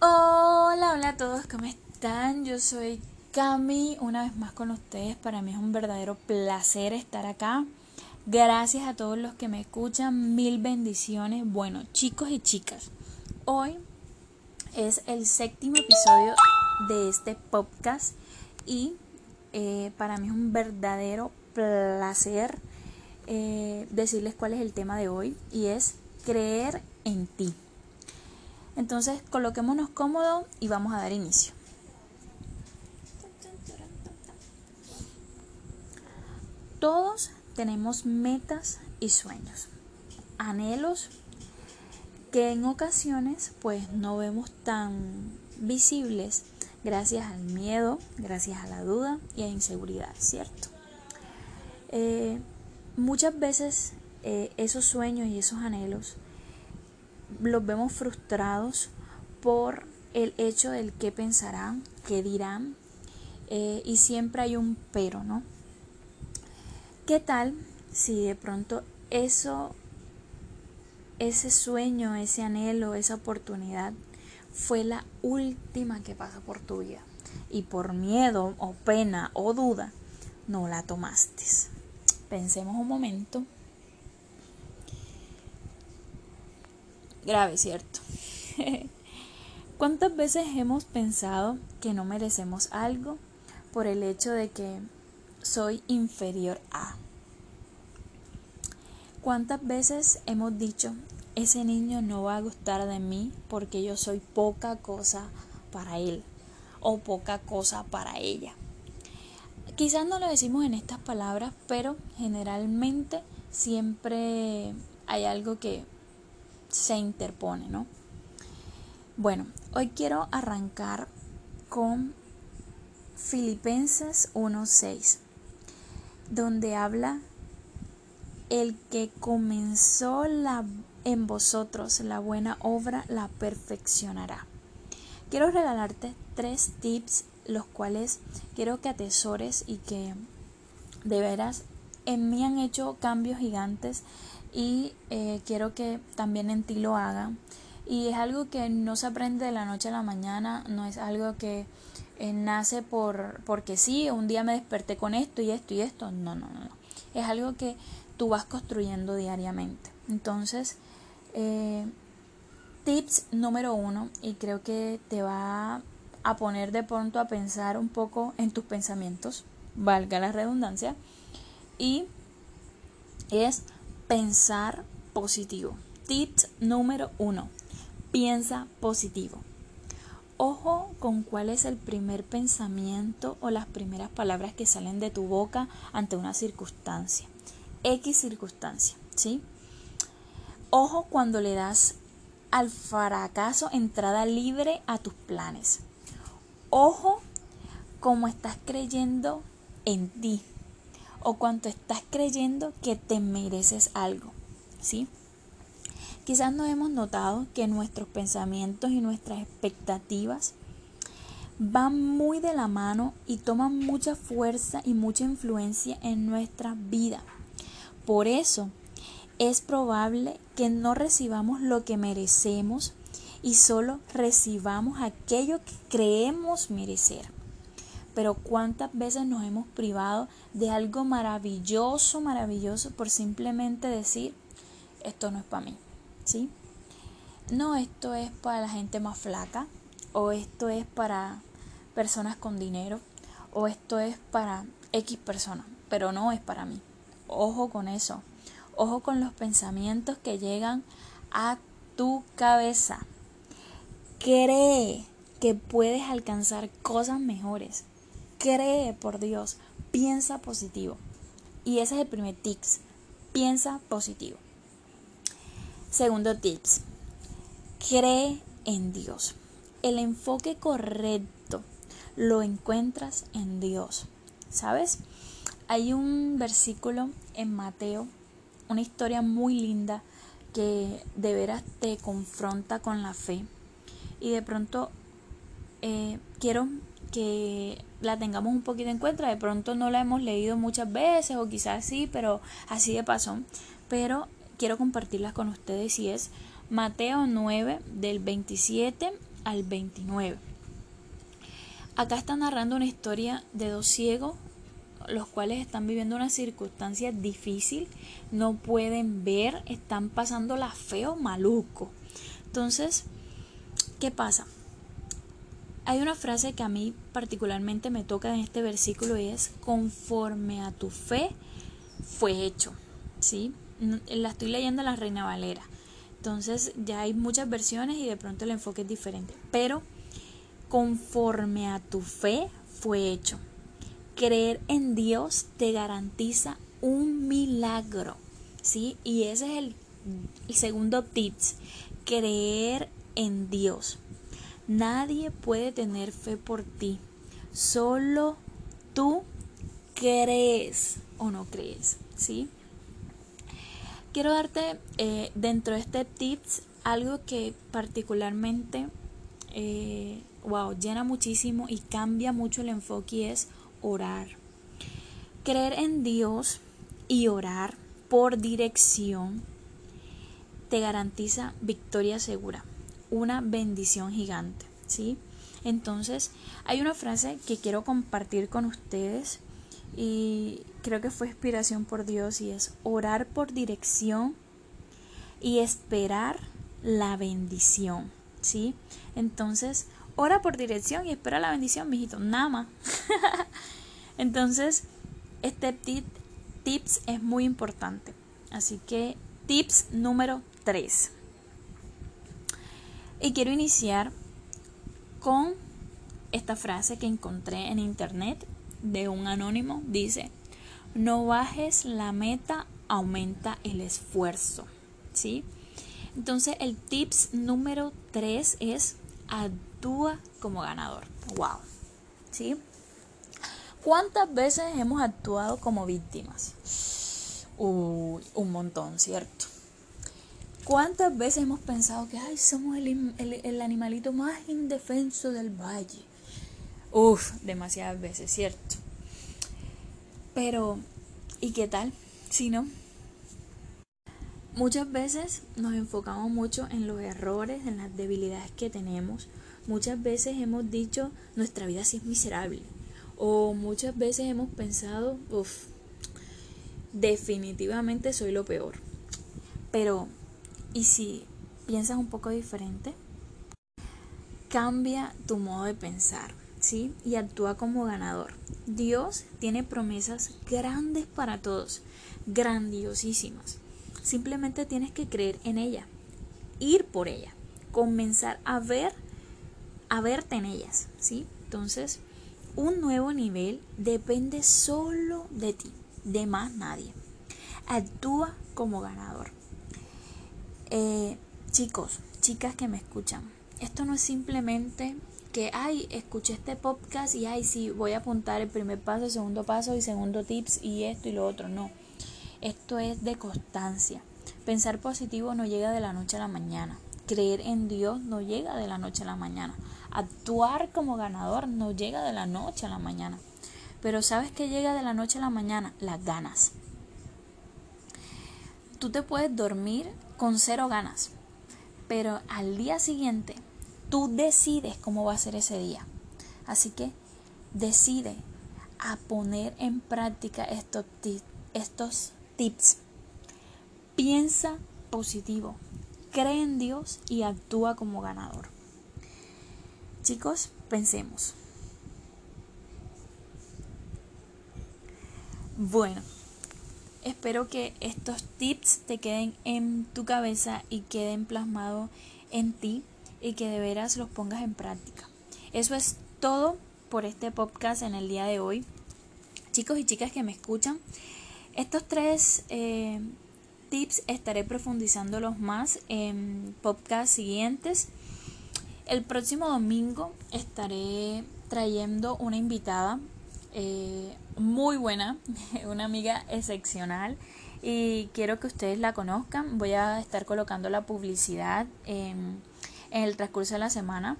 Hola, hola a todos, ¿cómo están? Yo soy Cami, una vez más con ustedes. Para mí es un verdadero placer estar acá. Gracias a todos los que me escuchan, mil bendiciones. Bueno, chicos y chicas, hoy es el séptimo episodio de este podcast y eh, para mí es un verdadero placer eh, decirles cuál es el tema de hoy y es creer en ti. Entonces coloquémonos cómodos y vamos a dar inicio. Todos tenemos metas y sueños, anhelos que en ocasiones pues no vemos tan visibles gracias al miedo, gracias a la duda y a inseguridad, ¿cierto? Eh, muchas veces eh, esos sueños y esos anhelos los vemos frustrados por el hecho del qué pensarán, qué dirán, eh, y siempre hay un pero, ¿no? ¿Qué tal si de pronto eso, ese sueño, ese anhelo, esa oportunidad fue la última que pasó por tu vida y por miedo o pena o duda no la tomaste? Pensemos un momento. Grave, ¿cierto? ¿Cuántas veces hemos pensado que no merecemos algo por el hecho de que soy inferior a? ¿Cuántas veces hemos dicho, ese niño no va a gustar de mí porque yo soy poca cosa para él o poca cosa para ella? Quizás no lo decimos en estas palabras, pero generalmente siempre hay algo que se interpone, ¿no? Bueno, hoy quiero arrancar con Filipenses 1.6, donde habla el que comenzó la, en vosotros la buena obra la perfeccionará. Quiero regalarte tres tips, los cuales quiero que atesores y que de veras en mí han hecho cambios gigantes y eh, quiero que también en ti lo haga. Y es algo que no se aprende de la noche a la mañana, no es algo que eh, nace por porque sí, un día me desperté con esto y esto y esto, no, no, no. Es algo que tú vas construyendo diariamente. Entonces, eh, tips número uno, y creo que te va a poner de pronto a pensar un poco en tus pensamientos, valga la redundancia, y es Pensar positivo. Tip número uno. Piensa positivo. Ojo con cuál es el primer pensamiento o las primeras palabras que salen de tu boca ante una circunstancia. X circunstancia, ¿sí? Ojo cuando le das al fracaso entrada libre a tus planes. Ojo como estás creyendo en ti, o cuánto estás creyendo que te mereces algo, ¿sí? Quizás no hemos notado que nuestros pensamientos y nuestras expectativas van muy de la mano y toman mucha fuerza y mucha influencia en nuestra vida. Por eso es probable que no recibamos lo que merecemos y solo recibamos aquello que creemos merecer pero cuántas veces nos hemos privado de algo maravilloso, maravilloso por simplemente decir, esto no es para mí, ¿sí? No, esto es para la gente más flaca, o esto es para personas con dinero, o esto es para X personas, pero no es para mí. Ojo con eso, ojo con los pensamientos que llegan a tu cabeza. Cree que puedes alcanzar cosas mejores. Cree por Dios, piensa positivo. Y ese es el primer tips, piensa positivo. Segundo tips, cree en Dios. El enfoque correcto lo encuentras en Dios. ¿Sabes? Hay un versículo en Mateo, una historia muy linda que de veras te confronta con la fe. Y de pronto eh, quiero que la tengamos un poquito en cuenta. De pronto no la hemos leído muchas veces o quizás sí, pero así de paso. Pero quiero compartirlas con ustedes y es Mateo 9 del 27 al 29. Acá está narrando una historia de dos ciegos, los cuales están viviendo una circunstancia difícil, no pueden ver, están pasando la feo maluco. Entonces, ¿qué pasa? Hay una frase que a mí particularmente me toca en este versículo y es conforme a tu fe fue hecho, ¿sí? La estoy leyendo en la Reina Valera. Entonces ya hay muchas versiones y de pronto el enfoque es diferente. Pero conforme a tu fe fue hecho. Creer en Dios te garantiza un milagro. ¿Sí? Y ese es el, segundo tips. Creer en Dios. Nadie puede tener fe por ti. Solo tú crees o no crees. ¿Sí? quiero darte eh, dentro de este tips algo que particularmente, eh, wow, llena muchísimo y cambia mucho el enfoque y es orar. Creer en Dios y orar por dirección te garantiza victoria segura, una bendición gigante, ¿sí? Entonces, hay una frase que quiero compartir con ustedes y creo que fue inspiración por Dios y es orar por dirección y esperar la bendición, ¿sí? Entonces, ora por dirección y espera la bendición, mijito, nada más. Entonces, este tip, tips es muy importante. Así que, tips número 3. Y quiero iniciar con esta frase que encontré en internet de un anónimo dice, no bajes la meta, aumenta el esfuerzo. ¿Sí? Entonces el tips número 3 es actúa como ganador. Wow. ¿Sí? ¿Cuántas veces hemos actuado como víctimas? un montón, ¿cierto? ¿Cuántas veces hemos pensado que Ay, somos el, el animalito más indefenso del valle? Uf, demasiadas veces, ¿cierto? Pero, ¿y qué tal? Si no, muchas veces nos enfocamos mucho en los errores, en las debilidades que tenemos. Muchas veces hemos dicho, nuestra vida sí es miserable. O muchas veces hemos pensado, uff, definitivamente soy lo peor. Pero, ¿y si piensas un poco diferente? Cambia tu modo de pensar. ¿sí? Y actúa como ganador. Dios tiene promesas grandes para todos, grandiosísimas. Simplemente tienes que creer en ella, ir por ella, comenzar a ver, a verte en ellas, ¿sí? Entonces, un nuevo nivel depende solo de ti, de más nadie. Actúa como ganador. Eh, chicos, chicas que me escuchan, esto no es simplemente que, ay, escuché este podcast y, ay, sí, voy a apuntar el primer paso, el segundo paso y segundo tips y esto y lo otro. No, esto es de constancia. Pensar positivo no llega de la noche a la mañana. Creer en Dios no llega de la noche a la mañana. Actuar como ganador no llega de la noche a la mañana. Pero ¿sabes qué llega de la noche a la mañana? Las ganas. Tú te puedes dormir con cero ganas, pero al día siguiente Tú decides cómo va a ser ese día. Así que decide a poner en práctica estos, estos tips. Piensa positivo, cree en Dios y actúa como ganador. Chicos, pensemos. Bueno, espero que estos tips te queden en tu cabeza y queden plasmados en ti y que de veras los pongas en práctica. Eso es todo por este podcast en el día de hoy. Chicos y chicas que me escuchan, estos tres eh, tips estaré profundizándolos más en podcasts siguientes. El próximo domingo estaré trayendo una invitada eh, muy buena, una amiga excepcional y quiero que ustedes la conozcan. Voy a estar colocando la publicidad en en el transcurso de la semana.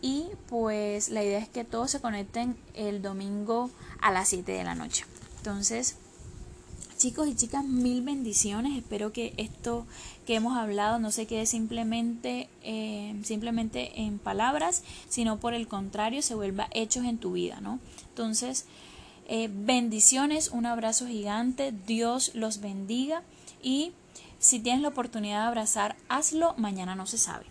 Y pues la idea es que todos se conecten el domingo a las 7 de la noche. Entonces, Chicos y chicas, mil bendiciones. Espero que esto que hemos hablado no se quede simplemente, eh, simplemente en palabras, sino por el contrario se vuelva hechos en tu vida, ¿no? Entonces, eh, bendiciones, un abrazo gigante, Dios los bendiga y si tienes la oportunidad de abrazar, hazlo, mañana no se sabe.